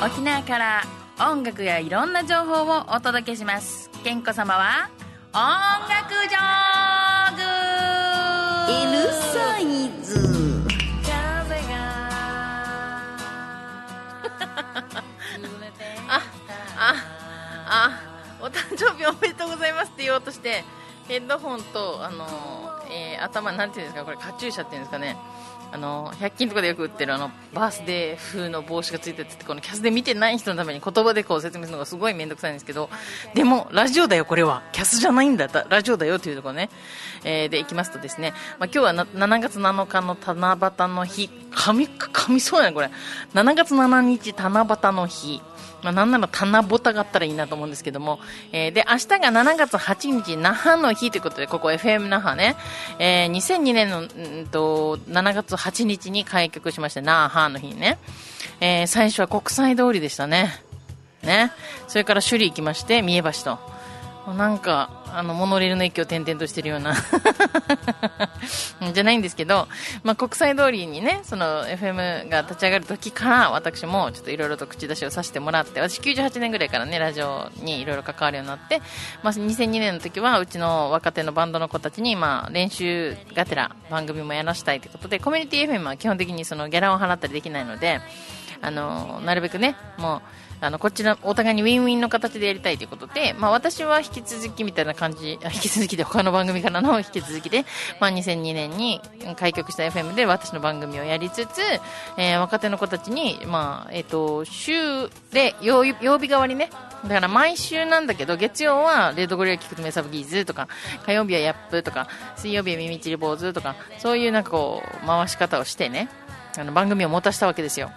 沖縄から音楽やいろんな情報をお届けします。健子様は音楽ジョーグ。L サイズ風が。あ、あ、あ、お誕生日おめでとうございますって言おうとして、ヘッドホンと、あの、えー頭、なんていうんですか、これ、カチューシャっていうんですかね。あの、100均とかでよく売ってるあの、バースデー風の帽子がついてて、このキャスで見てない人のために言葉でこう説明するのがすごい面倒くさいんですけど、でも、ラジオだよ、これは。キャスじゃないんだ、ラジオだよというところね。えーで、いきますとですね、まあ、今日は7月7日の七夕の日、噛み、噛みそうやね、これ。7月7日七夕の日。まあ、なんなら棚ぼたがあったらいいなと思うんですけども、えーで、明日が7月8日、那覇の日ということで、ここ FM 那覇ね、えー2002年の、うんと、7月8日に開局しまして、那覇の日ね、えー最初は国際通りでしたね。ね。それから首里行きまして、三重橋と。なんか、あの、モノレールの駅を転々としてるような、じゃないんですけど、まあ、国際通りにね、その FM が立ち上がる時から、私もちょっといろいろと口出しをさせてもらって、私98年ぐらいからね、ラジオにいろいろ関わるようになって、まあ、2002年の時は、うちの若手のバンドの子たちに、まあ、練習がてら番組もやらしたいということで、コミュニティ FM は基本的にそのギャラを払ったりできないので、あの、なるべくね、もう、あの、こちら、お互いにウィンウィンの形でやりたいということで、まあ私は引き続きみたいな感じ、引き続きで他の番組からの 引き続きで、まあ2002年に開局した FM で私の番組をやりつつ、えー若手の子たちに、まあ、えっ、と、週で曜日、曜日代わりね、だから毎週なんだけど、月曜はレッドゴリラ聞くとメサブギーズとか、火曜日はヤップとか、水曜日は耳ちり坊主とか、そういうなんかこう、回し方をしてね、あの番組を持たせたわけですよ。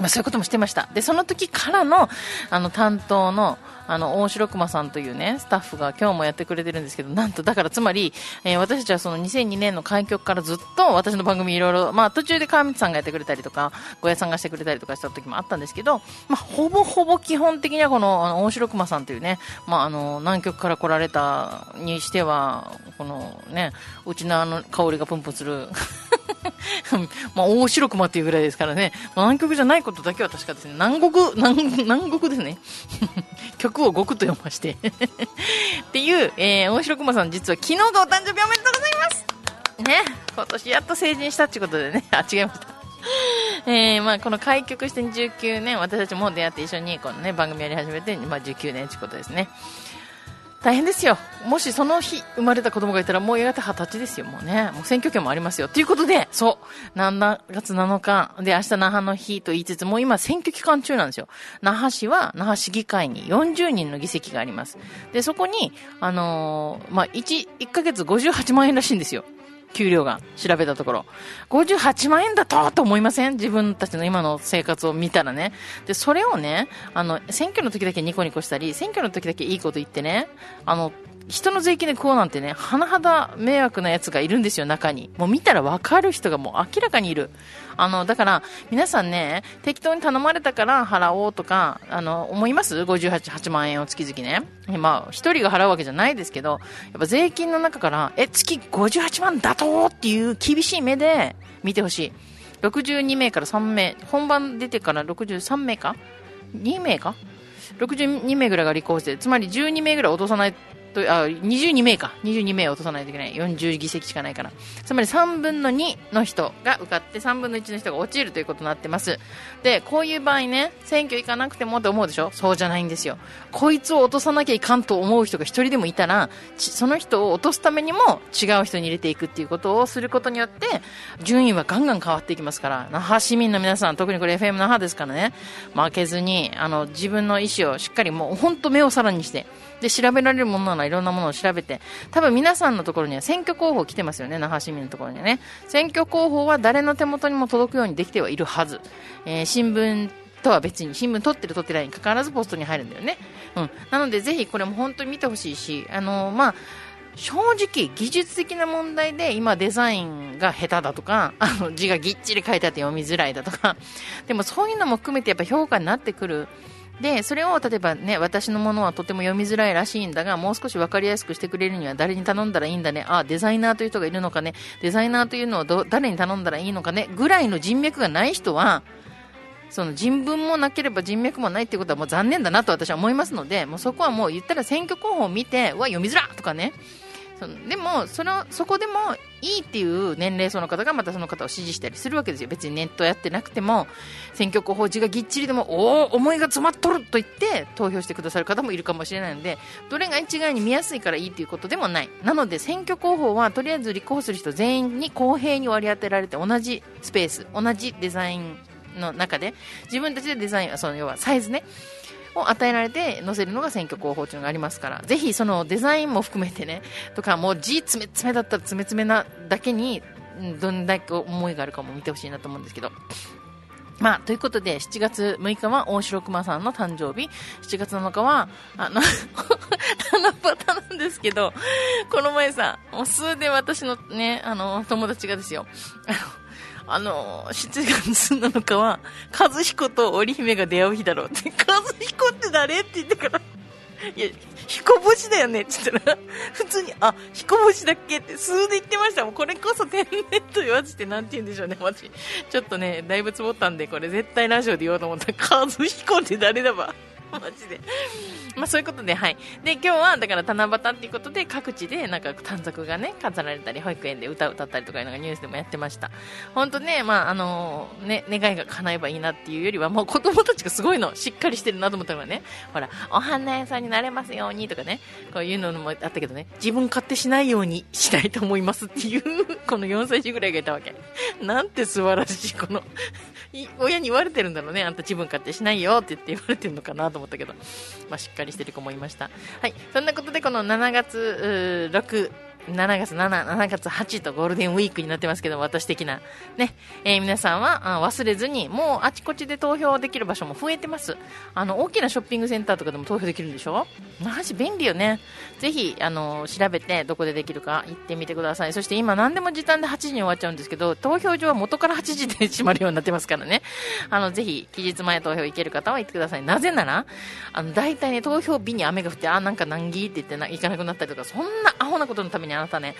まあ、そういうこともしてました。で、その時からの、あの、担当の、あの、大城熊さんというね、スタッフが今日もやってくれてるんですけど、なんと、だからつまり、えー私たちはその2002年の開局からずっと私の番組いろいろ、まあ途中で川光さんがやってくれたりとか、小屋さんがしてくれたりとかした時もあったんですけど、まあほぼほぼ基本的にはこの、あの、大城熊さんというね、まああの、南極から来られたにしては、このね、うちのあの香りがプンプンする、まあ、大白熊っていうぐらいですからね、まあ南極じゃないことだけは確かですね、南国、南南国ですね。曲を極と読まして。っていう、えー、大白熊さん実は昨日がお誕生日おめでとうございますね、今年やっと成人したっていうことでね、あ、違いました。えー、まあ、この開局して19年、私たちも出会って一緒にこのね、番組やり始めて、まあ、19年ということですね。大変ですよ。もしその日生まれた子供がいたらもうやがて二十歳ですよ、もうね。もう選挙権もありますよ。ということで、そう、7月7日で明日那覇の日と言いつつ、もう今選挙期間中なんですよ。那覇市は那覇市議会に40人の議席があります。で、そこに、あのーまあ、1、1ヶ月58万円らしいんですよ。給料が調べたところ58万円だとと思いません？自分たちの今の生活を見たらねでそれをねあの選挙の時だけニコニコしたり選挙の時だけいいこと言ってねあの人の税金で食おうなんてね、甚だ迷惑なやつがいるんですよ、中に。もう見たらわかる人がもう明らかにいる。あの、だから、皆さんね、適当に頼まれたから払おうとか、あの、思います ?58 8万円を月々ね。まあ、一人が払うわけじゃないですけど、やっぱ税金の中から、え、月58万だとっていう厳しい目で見てほしい。62名から3名、本番出てから63名か ?2 名か？62名ぐらいが立候補して、つまり12名ぐらい落とさないと、あ、22名か。22名落とさないといけない。40議席しかないから。つまり3分の2の人が受かって3分の1の人が落ちるということになってます。で、こういう場合ね、選挙行かなくてもって思うでしょ？そうじゃないんですよ。こいつを落とさなきゃいかんと思う人が一人でもいたら、その人を落とすためにも違う人に入れていくっていうことをすることによって、順位はガンガン変わっていきますから、那覇市民の皆さん、特にこれ FM 那覇ですからね、負けずに、あの、自分の意思をしっかりもう本当目をさらにして、で、調べられるものならいろんなものを調べて、多分皆さんのところには選挙候補来てますよね、那覇市民のところにはね。選挙候補は誰の手元にも届くようにできてはいるはず。えー新聞とは別に、新聞取ってる取ってないに関わらずポストに入るんだよね。うん。なのでぜひこれも本当に見てほしいし、あのーまあ、正直、技術的な問題で今デザインが下手だとか、あの字がぎっちり書いてあって読みづらいだとか、でもそういうのも含めてやっぱ評価になってくる。で、それを例えばね、私のものはとても読みづらいらしいんだが、もう少し分かりやすくしてくれるには誰に頼んだらいいんだね。あ、デザイナーという人がいるのかね。デザイナーというのをど誰に頼んだらいいのかね。ぐらいの人脈がない人は、その人文もなければ人脈もないっていうことはもう残念だなと私は思いますのでもうそこはもう言ったら選挙候補を見てうわ読みづらとかねそのでもそのそこでもいいっていう年齢層の方がまたその方を支持したりするわけですよ。別にネットやってなくても選挙候補地がぎっちりでもおお思いが詰まっとると言って投票してくださる方もいるかもしれないのでどれが一概に見やすいからいいということでもない。なので選挙候補はとりあえず立候補する人全員に公平に割り当てられて同じスペース同じデザインの中で自分たちでデザインはその要はサイズね。を与えられて載せるのが選挙広報というのがありますからぜひそのデザインも含めてねとかもう字詰め詰めだったら詰め詰めなだけにどんだけ思いがあるかも見てほしいなと思うんですけどまあ、ということで、7月6日は大城熊さんの誕生日、7月7日は、あの、七夕なんですけど、この前さ、もう数で私のね、あの、友達がですよ、あの、あの、7月7日は、和彦と織姫が出会う日だろうって、和彦って誰って言ってから、いや、彦星だよねって言ったら、普通に、あ、彦星だっけって数で言ってました。もうこれこそ天然と言わずしてなんて言うんでしょうね、マジ。ちょっとね、だいぶつぼったんで、これ絶対ラジオで言おうと思ったら、和彦って誰だば。マジで。まあそういうことで、はい。で、今日は、だから七夕っていうことで、各地で、なんか短冊がね、飾られたり、保育園で歌を歌ったりとかいうのがニュースでもやってました。本当ね、まああのね、願いが叶えばいいなっていうよりは、もう子供たちがすごいの、しっかりしてるなと思ったのがね、ほら、お花屋さんになれますようにとかね、こういうのもあったけどね、自分勝手しないようにしたいと思いますっていう、この4歳児ぐらいがいたわけ。なんて素晴らしい、この、親に言われてるんだろうね、あんた自分勝手しないよ。って言って言われてるのかなと思ったけど、まあ、しっかりしてる子もいました。はい、そんなことでこの7月6、7月7、7月8とゴールデンウィークになってますけど、私的な。ね、えー皆さんは忘れずに、もうあちこちで投票できる場所も増えてます。あの、大きなショッピングセンターとかでも投票できるんでしょ？マジ便利よね。ぜひ、あの、調べてどこでできるか行ってみてください。そして今何でも時短で8時に終わっちゃうんですけど、投票所は元から8時で閉まるようになってますからね。あの、ぜひ、期日前投票行ける方は行ってください。なぜなら、あの、大体ね、投票日に雨が降って、あ、なんか難儀って言ってな行かなくなったりとか、そんなアホなことのためにあなたね、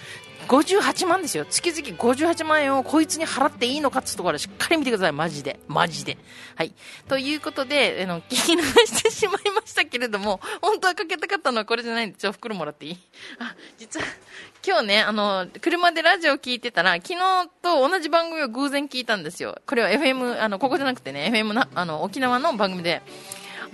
58万ですよ。月々58万円をこいつに払っていいのかってところでしっかり見てください。マジで。マジで。はい。ということで、あの、聞き流してしまいましたけれども、本当はかけたかったのはこれじゃないんで、ちょ、袋もらっていい？あ、実は、今日ね、あの、車でラジオを聞いてたら、昨日と同じ番組を偶然聞いたんですよ。これは FM、あの、ここじゃなくてね、FM な、あの、沖縄の番組で、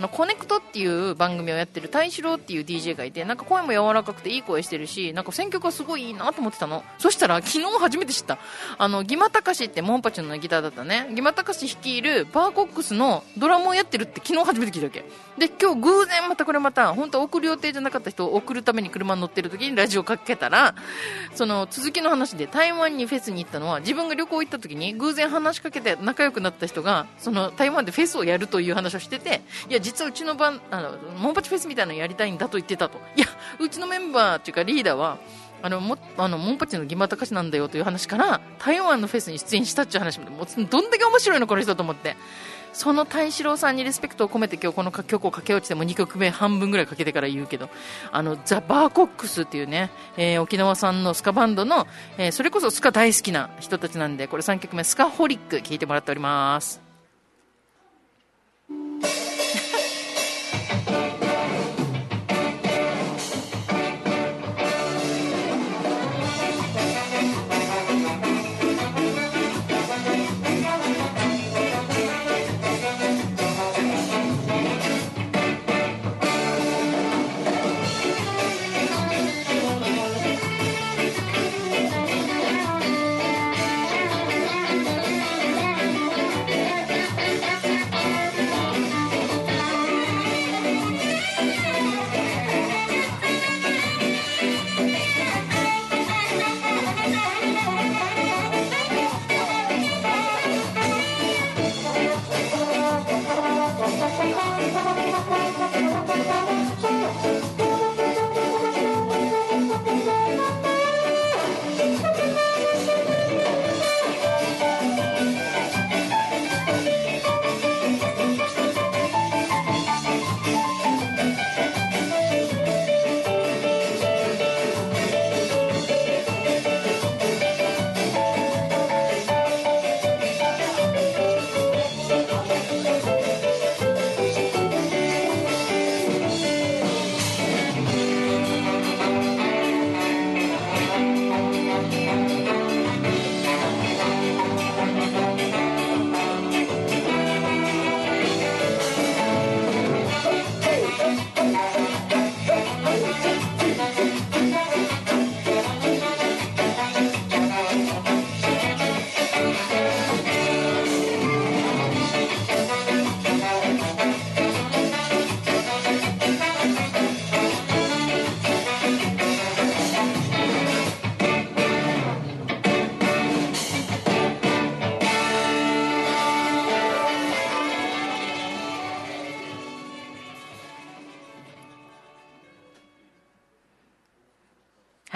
あのコネクトっていう番組をやってる大志郎っていう DJ がいてなんか声も柔らかくていい声してるしなんか選曲がすごいいいなと思ってたの。そしたら 昨日初めて知った。あのギマタカシってモンパチのギターだったね。ギマタカシ率いるバーコックスのドラムをやってるって昨日初めて聞いたわけ。で今日偶然またこれまた本当送る予定じゃなかった人を送るために車に乗ってる時にラジオかけたらその続きの話で台湾にフェスに行ったのは自分が旅行行った時に偶然話しかけて仲良くなった人がその台湾でフェスをやるという話をしてていや実はうちの番あのモンパチフェスみたいなのやりたいんだと言ってたと。いやうちのメンバーっていうかリーダーはあのもあのモンパチのギマタカシなんだよという話から台湾のフェスに出演したっていう話までもうどんだけ面白いのこの人と思って。その大志郎さんにリスペクトを込めて今日この曲を駆け落ちても2曲目半分ぐらいかけてから言うけどあのザ・バーコックスっていうね、えー沖縄産のスカバンドの、えーそれこそスカ大好きな人たちなんでこれ3曲目スカホリック聴いてもらっております。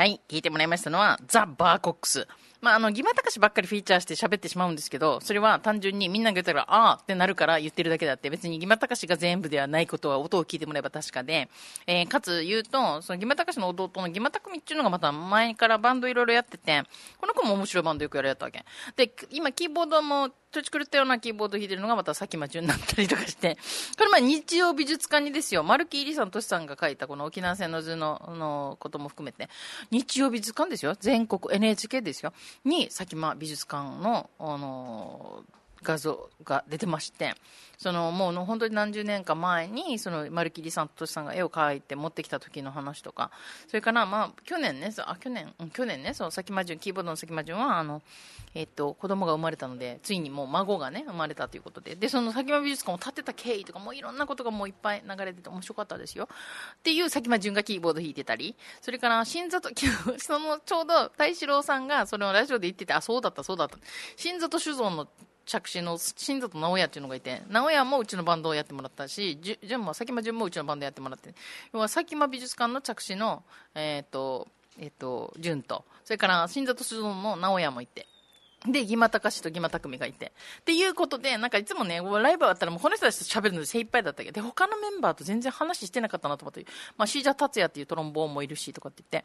はい、聞いてもらいましたのは、ザ・バーコックス。まあ、あの、ギマタカシばっかりフィーチャーして喋ってしまうんですけど、それは単純にみんなが言ったら、ああってなるから言ってるだけだって、別にギマタカシが全部ではないことは音を聞いてもらえば確かで、えーかつ言うと、そのギマタカシの弟のギマタクミっていうのがまた前からバンドいろいろやってて、この子も面白いバンドよくやられたわけ。で、今キーボードも、土地狂ったようなキーボード弾いてるのがまたさきまじゅんだったりとかして、これまあ日曜美術館にですよ、丸木入さん、としさんが書いたこの沖縄戦の図ののことも含めて、日曜美術館ですよ、全国 NHK ですよ、にさきま美術館の、あの画像が出てまして、そのもうの本当に何十年か前に、その丸木里さんととしさんが絵を描いて持ってきた時の話とか、それからまあ去年ね、そうあ去年、うん去年ね、その先魔順、キーボードの先魔順は、あの、えっと、子供が生まれたので、ついにもう孫がね、生まれたということで、で、その先間美術館を建てた経緯とか、もういろんなことがもういっぱい流れてて面白かったですよ。っていう先間順がキーボード弾いてたり、それから、新里、その、ちょうど、大志郎さんが、それをラジオで言ってて、あ、そうだった、そうだった。新里酒造の着信の新里直哉っていうのがいて直哉もうちのバンドをやってもらったしじゅ順も佐喜間順もうちのバンドやってもらって要は佐喜間美術館の着信のえっ、とえっ、と順とそれから新里鈴の直哉もいて。で、義馬隆と義馬匠がいて。っていうことで、なんかいつもね、ライブあったらもうこの人たちと喋るので精一杯だったけど、で、他のメンバーと全然話してなかったなと思って、まあ、シージャー達也っていうトロンボーンもいるし、とかって言っ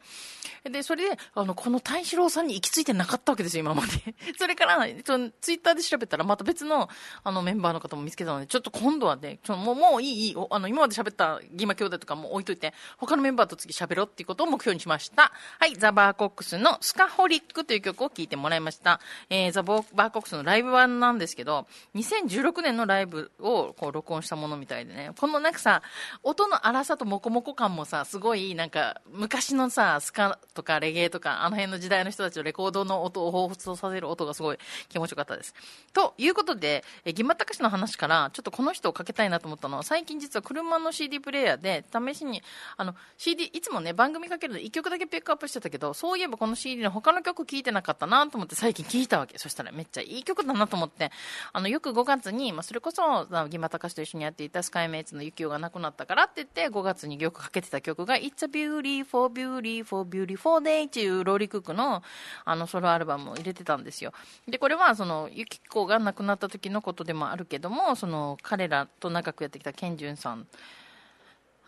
て。で、それで、あの、この大志郎さんに行き着いてなかったわけですよ、今まで。それから、そのツイッターで調べたら、また別の、あの、メンバーの方も見つけたので、ちょっと今度はね、ちょもう、もういい、いい、あの、今まで喋った義馬兄弟とかも置いといて、他のメンバーと次喋ろうっていうことを目標にしました。はい、ザ・バーコックスのスカホリックという曲を聴いてもらいました。えー、ザ・バーコックスのライブ版なんですけど、2016年のライブをこう録音したものみたいでね、このなんかさ、音の荒さとモコモコ感もさ、すごいなんか、昔のさ、スカとかレゲエとか、あの辺の時代の人たちのレコードの音を彷彿とさせる音がすごい気持ちよかったです。ということで、えー、ギマタカシの話から、ちょっとこの人をかけたいなと思ったのは、最近実は車の CD プレイヤーで、試しに、あの、CD、いつもね、番組かけるの1曲だけピックアップしてたけど、そういえばこの CD の他の曲聴いてなかったなと思って最近聴いたわけ。そしたらめっちゃいい曲だなと思って、あの、よく5月に、まあ、それこそ、ギマタカシと一緒にやっていたスカイメイツのユキオが亡くなったからって言って、5月によくかけてた曲が、It's a beautiful, beautiful, beautiful day っていうローリクックの、あの、ソロアルバムを入れてたんですよ。で、これは、その、ユキコが亡くなった時のことでもあるけども、その、彼らと長くやってきたケンジュンさん、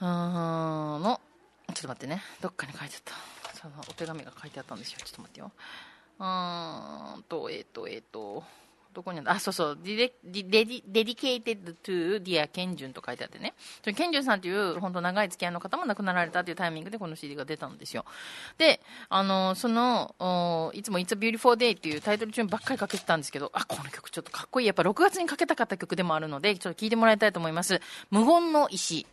うーんの、ちょっと待ってね、どっかに書いてあった。そのお手紙が書いてあったんですよ。ちょっと待ってよ。うんと、えっ、と、えっ、と、どこにあ、そうそう、ディレディデディ dedicated to dear ケンジュンと書いてあってね。ケンジュンさんという本当長い付き合いの方も亡くなられたというタイミングでこの CD が出たんですよ。で、あの、その、いつも It's a Beautiful Day っていうタイトルチューンばっかりかけてたんですけど、あ、この曲ちょっとかっこいい。やっぱ6月にかけたかった曲でもあるので、ちょっと聴いてもらいたいと思います。無言の石。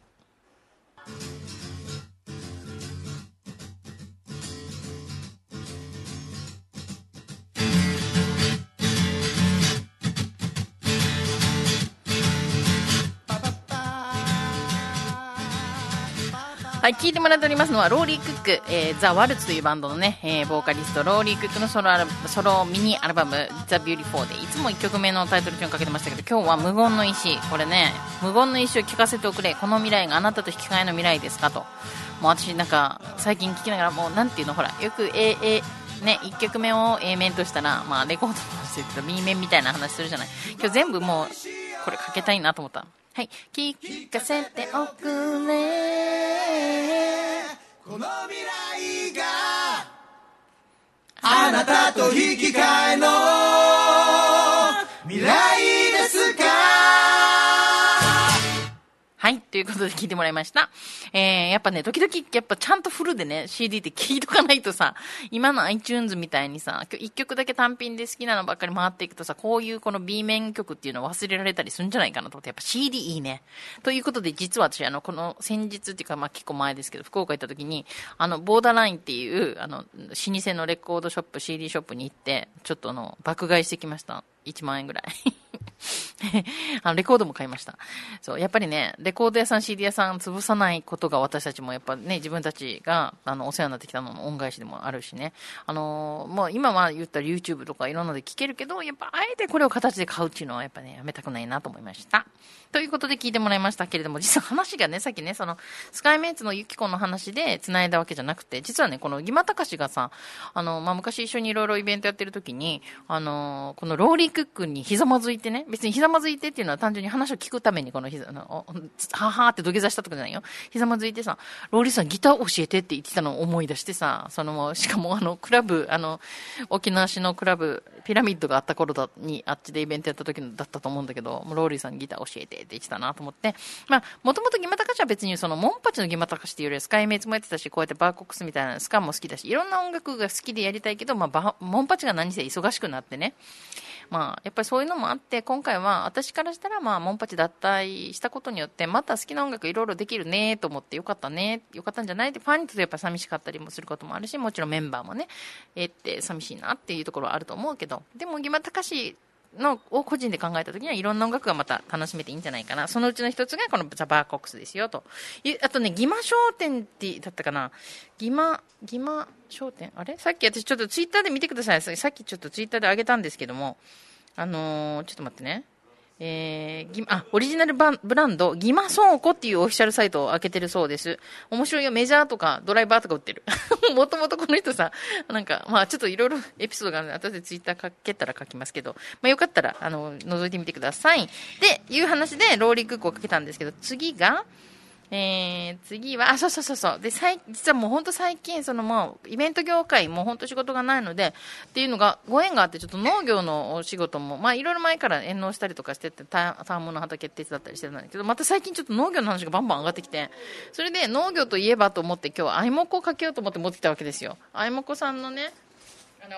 はい、聞いてもらっておりますのは、ローリー・クック、えー、 The Waltz というバンドのね、えー、ボーカリスト、ローリー・クックのソロアルソロミニアルバム、 The Beautiful で、いつも1曲目のタイトルチューンかけてましたけど、今日は無言の石。これね、無言の石を聞かせておくれ。この未来があなたと引き換えの未来ですかと。もう私なんか、最近聞きながら、もうなんていうの、ほら、よく A、A、ね、1曲目を A 面としたら、まあ、レコードとしてると B 面みたいな話するじゃない。今日全部もう、これかけたいなと思った。はい。聞かせておくれ。この未来があなたと引き換えの未来ですはい。ということで聞いてもらいました。えー、やっぱね、時々、やっぱちゃんとフルでね、CD って聞いとかないとさ、今の iTunes みたいにさ、一曲だけ単品で好きなのばっかり回っていくとさ、こういうこの B 面曲っていうのを忘れられたりするんじゃないかなと思って、やっぱ CD いいね。ということで、実は私、あの、この先日っていうか、まあ結構前ですけど、福岡行った時に、あの、ボーダーラインっていう、あの、老舗のレコードショップ、CD ショップに行って、ちょっとあの、爆買いしてきました。1万円ぐらい。あの、レコードも買いました。そう、やっぱりね、レコード屋さん、CD 屋さん潰さないことが私たちもやっぱね、自分たちが、あの、お世話になってきたのの恩返しでもあるしね。あのーもう今は言ったら YouTube とかいろんなので聞けるけど、やっぱあえてこれを形で買うっていうのはやっぱね、やめたくないなと思いました。ということで聞いてもらいましたけれども、実は話がね、さっきね、その、スカイメンツのユキコの話で繋いだわけじゃなくて、実はね、このギマタカシがさ、あの、まあ、昔一緒にいろいろイベントやってる時に、あのこのローリークックにひざまずいてね、別にひざまずいてっていうのは単純に話を聞くためにこのひざ、の、ははーって土下座したとかじゃないよ。ひざまずいてさ、ローリーさんギター教えてって言ってたのを思い出してさ、その、しかもあの、クラブ、あの、沖縄市のクラブ、ピラミッドがあった頃だに、あっちでイベントやった時だったと思うんだけど、もうローリーさんギター教えてって言ってたなと思って、まあ、もともとギマタカシは別にその、モンパチのギマタカシっていうよりはスカイメイツもやってたし、こうやってバーコックスみたいなスカンも好きだし、いろんな音楽が好きでやりたいけど、まあ、モンパチが何せ忙しくなってね、まあ、やっぱりそういうのもあって、今回は私からしたら、まあ、モンパチ脱退したことによって、また好きな音楽いろいろできるねと思って、よかったね、よかったんじゃないって、ファンにとってやっぱ寂しかったりもすることもあるし、もちろんメンバーもね、えーって寂しいなっていうところはあると思うけど、でも、ギマタカシのを個人で考えたときにはいろんな音楽がまた楽しめていいんじゃないかな。そのうちの一つがこのザ・バーコックスですよと。あとね、ギマ商店ってだったかな。ギマ、ギマ商店？あれ？さっき私ちょっとツイッターで見てください。さっきちょっとツイッターで上げたんですけども、あのーちょっと待ってね。えー、あ、オリジナルバンブランド、ギマ倉庫っていうオフィシャルサイトを開けてるそうです。面白いよ、メジャーとかドライバーとか売ってる。もともとこの人さ、なんか、まあちょっといろいろエピソードがあるので、後でツイッター書けたら書きますけど、まあよかったら、あの、覗いてみてください。で、いう話で、ローリー空港をかけたんですけど、次が、えー、次は、あ、そうそうそうそう。で、最、実はもう本当最近、そのもう、イベント業界も本当仕事がないので、っていうのが、ご縁があって、ちょっと農業のお仕事も、まあいろいろ前から遠農したりとかしてて、田んぼの畑手伝ったりしてたんだけど、また最近ちょっと農業の話がバンバン上がってきて、それで農業といえばと思って今日はアイモコをかけようと思って持ってきたわけですよ。アイモコさんのね、あの、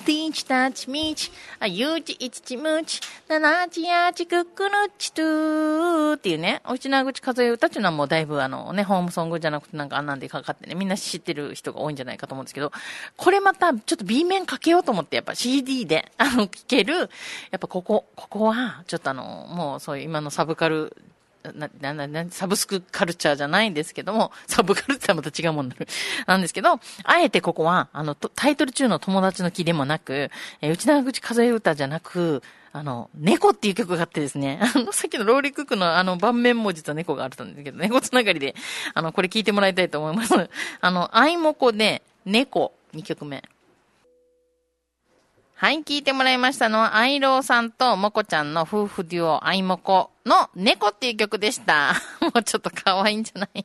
Teach, touch, meet, あ、ゆうち、いちちむち、ななちやちくくるちとーっていうね、おうちなぐち数え歌っていうのはもうだいぶあのね、ホームソングじゃなくてなんかあんなんでかかってね、みんな知ってる人が多いんじゃないかと思うんですけど、これまたちょっと B 面かけようと思って、やっぱ CD で、あの、聴ける、やっぱここ、ここは、ちょっとあの、もうそういう今のサブカル、な、な、な、な、サブスクカルチャーじゃないんですけども、サブカルって言ったらまた違うもんなる。なんですけど、あえてここは、あの、タイトル中の友達の木でもなく、えー、内縄口数え歌じゃなく、あの、猫っていう曲があってですね、あの、さっきのローリークックのあの、盤面も実は猫があったんですけど、猫つながりで、あの、これ聞いてもらいたいと思います。あの、アイモコで、猫、2曲目。はい、聞いてもらいましたのは、アイローさんとモコちゃんの夫婦デュオ、アイモコの猫っていう曲でした。もうちょっと可愛いんじゃない？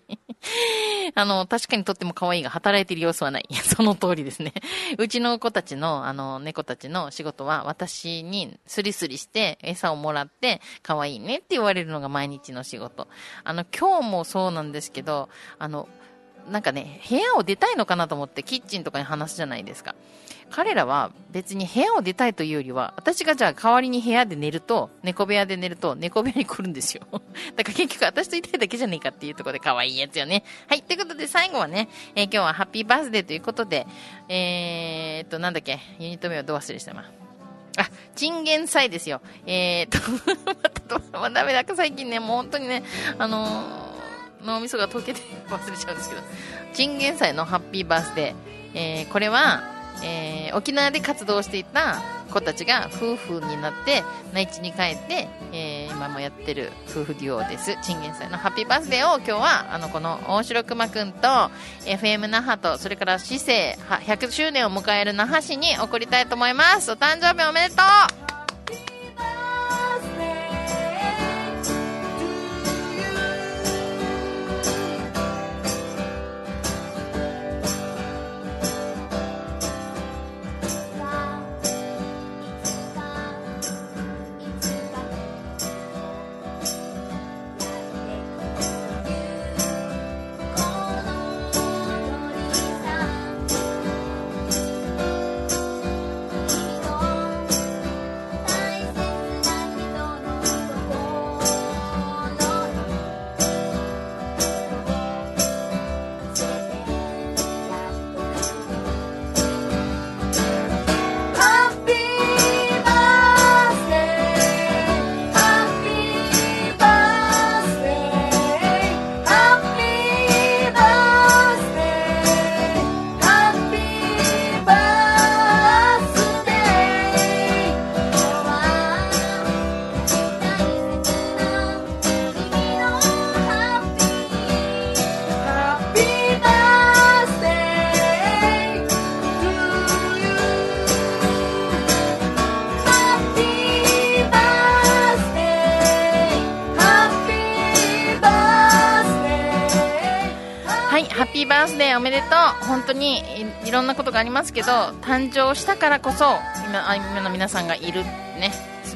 あの、確かにとっても可愛いが働いてる様子はない。その通りですね。うちの子たちの、あの、猫たちの仕事は、私にスリスリして餌をもらって、可愛いねって言われるのが毎日の仕事。あの、今日もそうなんですけど、あの、なんかね、部屋を出たいのかなと思ってキッチンとかに話すじゃないですか。彼らは別に部屋を出たいというよりは、私がじゃあ代わりに部屋で寝ると、猫部屋で寝ると、猫部屋に来るんですよ。だから結局私といたいだけじゃねえかっていうところで可愛いやつよね。はい。ということで最後はね、えー今日はハッピーバースデーということで、えー、っと、なんだっけ、ユニット名はどう忘れしたな。あ、チンゲン菜ですよ。えー、っと、また、まあ、ダメだ最近ね、もう本当にね、あのー脳みそが溶けて忘れちゃうんですけど、チンゲン菜のハッピーバースデー。えー、これは、えー沖縄で活動していた子たちが夫婦になって内地に帰って、えー今もやってる夫婦デュオですチンゲン菜のハッピーバースデーを今日はあのこの大城熊くんと FM 那覇とそれから市政100周年を迎える那覇市に送りたいと思いますお誕生日おめでとう「がありますけど誕生したからこそ今あ今の皆さんがいる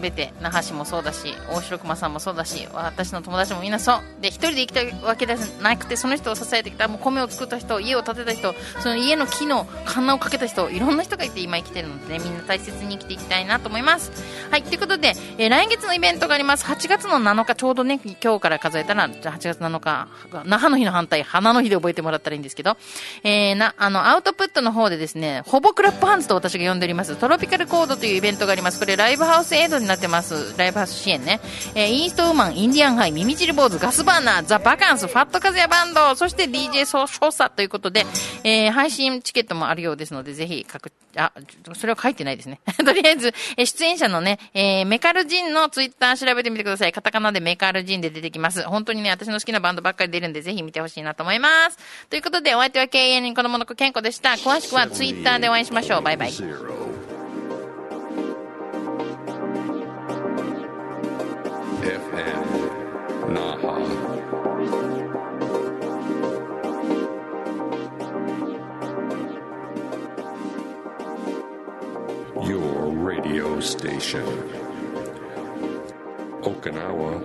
全て那覇市もそうだし大城熊さんもそうだし私の友達もみんなそう。で一人で生きたわけではなくてその人を支えてきた。もう米を作った人家を建てた人その家の木のカンナをかけた人いろんな人がいて今生きてるので、ね、みんな大切に生きていきたいなと思います。はいということで、えー来月のイベントがあります。8月の7日ちょうどね今日から数えたらじゃ8月7日那覇の日の反対花の日で覚えてもらったらいいんですけど、えーなあのアウトプットの方でですねほぼクラップハンズと私が呼んでおります。トロピカルコードというイベントがあります。これライブハウスエイドになってます。ライブハウス支援ね、えーイーストウーマンインディアンハイ耳尻坊主ガスバーナーザ・バカンスファットカズヤバンドそして DJ ソショサということで、えー配信チケットもあるようですのでぜひ各あそれは書いてないですね。とりあえず、えー出演者のね、えーメカルジンのツイッター調べてみてください。カタカナでメカルジンで出てきます。本当にね私の好きなバンドばっかり出るんでぜひ見てほしいなと思います。ということでお相手は経営人子供の子健康でした。詳しくはツイッターでお会いしましょう。バイバイ。Station. Okinawa